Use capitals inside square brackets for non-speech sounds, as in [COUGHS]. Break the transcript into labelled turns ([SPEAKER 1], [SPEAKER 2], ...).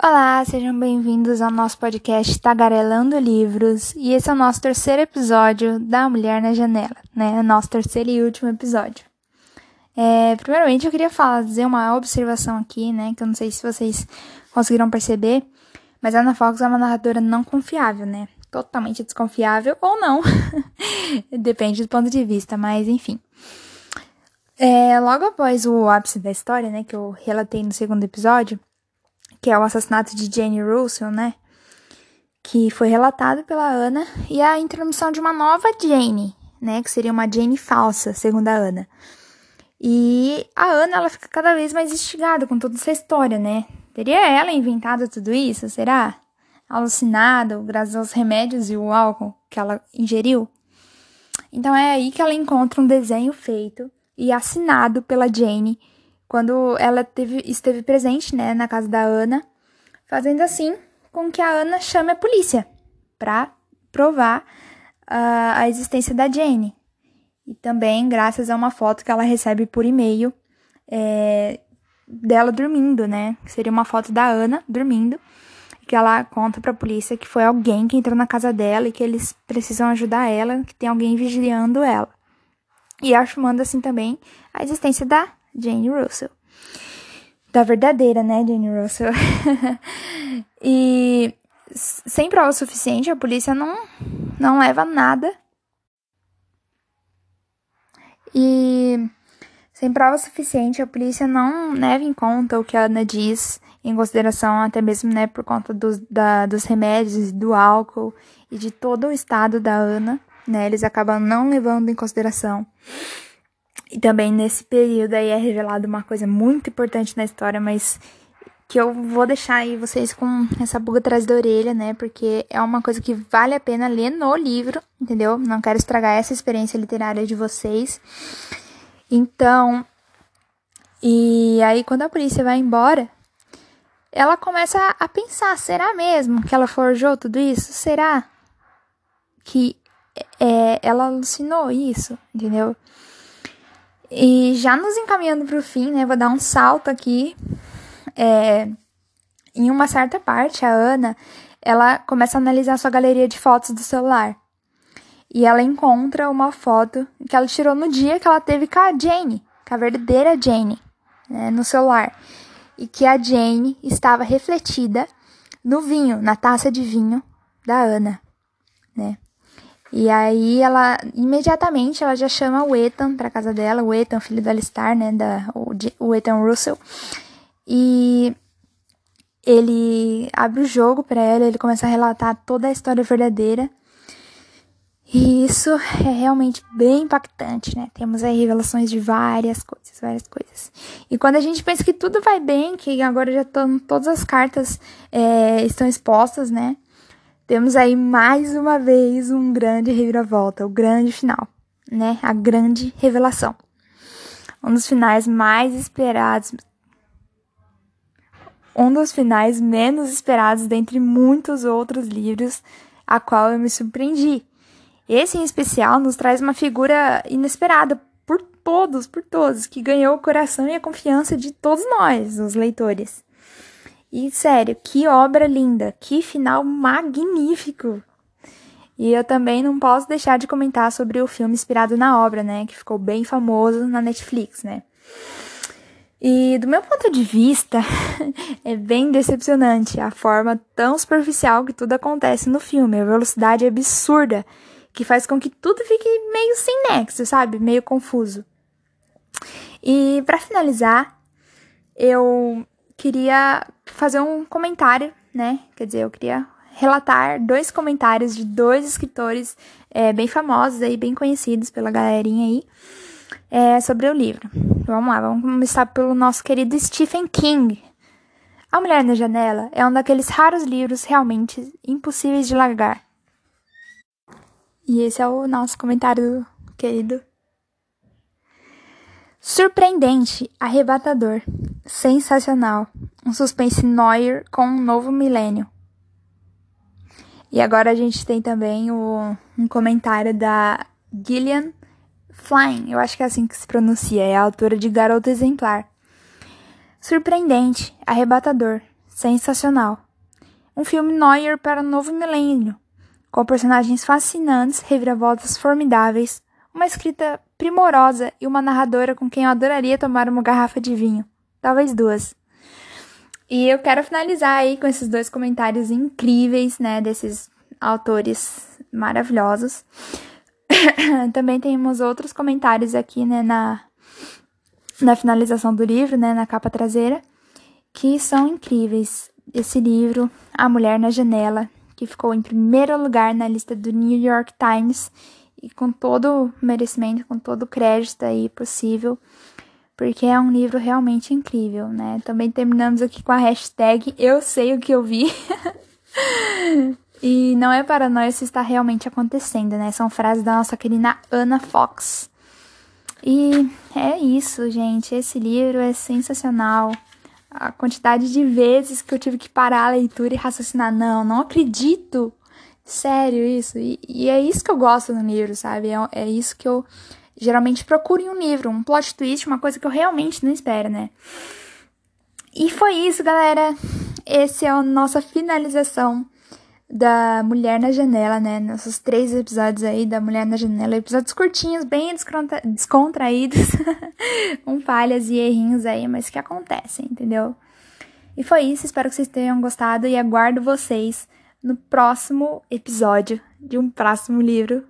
[SPEAKER 1] Olá, sejam bem-vindos ao nosso podcast Tagarelando Livros e esse é o nosso terceiro episódio da Mulher na Janela, né? Nosso terceiro e último episódio. É, primeiramente, eu queria fazer uma observação aqui, né? Que eu não sei se vocês conseguiram perceber, mas a Ana Fox é uma narradora não confiável, né? Totalmente desconfiável ou não, [LAUGHS] depende do ponto de vista, mas enfim. É, logo após o ápice da história, né, que eu relatei no segundo episódio, que é o assassinato de Jane Russell, né? Que foi relatado pela Ana, e a introdução de uma nova Jane, né? Que seria uma Jane falsa, segundo a Ana. E a Ana, ela fica cada vez mais instigada com toda essa história, né? Teria ela inventado tudo isso, será? Alucinada, graças aos remédios e o álcool que ela ingeriu? Então é aí que ela encontra um desenho feito e assinado pela Jane quando ela teve, esteve presente né, na casa da Ana, fazendo assim com que a Ana chame a polícia para provar uh, a existência da Jane. E também graças a uma foto que ela recebe por e-mail é, dela dormindo, né? Seria uma foto da Ana dormindo, que ela conta para a polícia que foi alguém que entrou na casa dela e que eles precisam ajudar ela, que tem alguém vigiando ela. E afirmando assim também a existência da Jane Russell. Da verdadeira, né, Jane Russell? [LAUGHS] e sem prova suficiente, a polícia não, não leva nada. E sem prova suficiente, a polícia não leva em conta o que a Ana diz, em consideração até mesmo, né, por conta dos, da, dos remédios, do álcool e de todo o estado da Ana, né, eles acabam não levando em consideração. E também nesse período aí é revelado uma coisa muito importante na história, mas que eu vou deixar aí vocês com essa buga atrás da orelha, né? Porque é uma coisa que vale a pena ler no livro, entendeu? Não quero estragar essa experiência literária de vocês. Então, e aí quando a polícia vai embora, ela começa a pensar: será mesmo que ela forjou tudo isso? Será que é, ela alucinou isso? Entendeu? E já nos encaminhando para o fim, né? Vou dar um salto aqui. É, em uma certa parte, a Ana, ela começa a analisar sua galeria de fotos do celular. E ela encontra uma foto que ela tirou no dia que ela teve com a Jane, com a verdadeira Jane, né, no celular. E que a Jane estava refletida no vinho, na taça de vinho da Ana, né? E aí ela imediatamente ela já chama o Ethan para casa dela, o Ethan, filho da Alistar, né, da o, o Ethan Russell. E ele abre o jogo para ela, ele começa a relatar toda a história verdadeira. E isso é realmente bem impactante, né? Temos aí revelações de várias coisas, várias coisas. E quando a gente pensa que tudo vai bem, que agora já estão todas as cartas é, estão expostas, né? Temos aí mais uma vez um grande reviravolta, o grande final, né? A grande revelação. Um dos finais mais esperados. Um dos finais menos esperados dentre muitos outros livros, a qual eu me surpreendi. Esse em especial nos traz uma figura inesperada por todos, por todos, que ganhou o coração e a confiança de todos nós, os leitores. E sério, que obra linda, que final magnífico! E eu também não posso deixar de comentar sobre o filme inspirado na obra, né, que ficou bem famoso na Netflix, né? E do meu ponto de vista, [LAUGHS] é bem decepcionante a forma tão superficial que tudo acontece no filme, a velocidade absurda que faz com que tudo fique meio sem nexo, sabe? Meio confuso. E para finalizar, eu queria fazer um comentário, né? Quer dizer, eu queria relatar dois comentários de dois escritores é, bem famosos aí, bem conhecidos pela galerinha aí, é, sobre o livro. Vamos lá, vamos começar pelo nosso querido Stephen King. A Mulher na Janela é um daqueles raros livros realmente impossíveis de largar. E esse é o nosso comentário querido. Surpreendente, arrebatador, sensacional. Um suspense noir com um novo milênio. E agora a gente tem também o, um comentário da Gillian Flynn, eu acho que é assim que se pronuncia, é a autora de Garota Exemplar. Surpreendente, arrebatador, sensacional. Um filme Neuer para o novo milênio, com personagens fascinantes, reviravoltas formidáveis, uma escrita primorosa e uma narradora com quem eu adoraria tomar uma garrafa de vinho, talvez duas. E eu quero finalizar aí com esses dois comentários incríveis, né, desses autores maravilhosos. [COUGHS] Também temos outros comentários aqui, né, na, na finalização do livro, né, na capa traseira, que são incríveis. Esse livro, A Mulher na Janela, que ficou em primeiro lugar na lista do New York Times e com todo merecimento, com todo crédito aí possível, porque é um livro realmente incrível, né? Também terminamos aqui com a hashtag Eu sei o que eu vi. [LAUGHS] e não é paranoia se está realmente acontecendo, né? São frases da nossa querida Anna Fox. E é isso, gente. Esse livro é sensacional. A quantidade de vezes que eu tive que parar a leitura e raciocinar, não, não acredito sério isso. E, e, é isso que eu gosto no livro, sabe? É, é, isso que eu geralmente procuro em um livro, um plot twist, uma coisa que eu realmente não espero, né? E foi isso, galera. Esse é a nossa finalização da Mulher na Janela, né? Nossos três episódios aí da Mulher na Janela. Episódios curtinhos, bem descontra descontraídos, [LAUGHS] com falhas e errinhos aí, mas que acontecem, entendeu? E foi isso, espero que vocês tenham gostado e aguardo vocês no próximo episódio de um próximo livro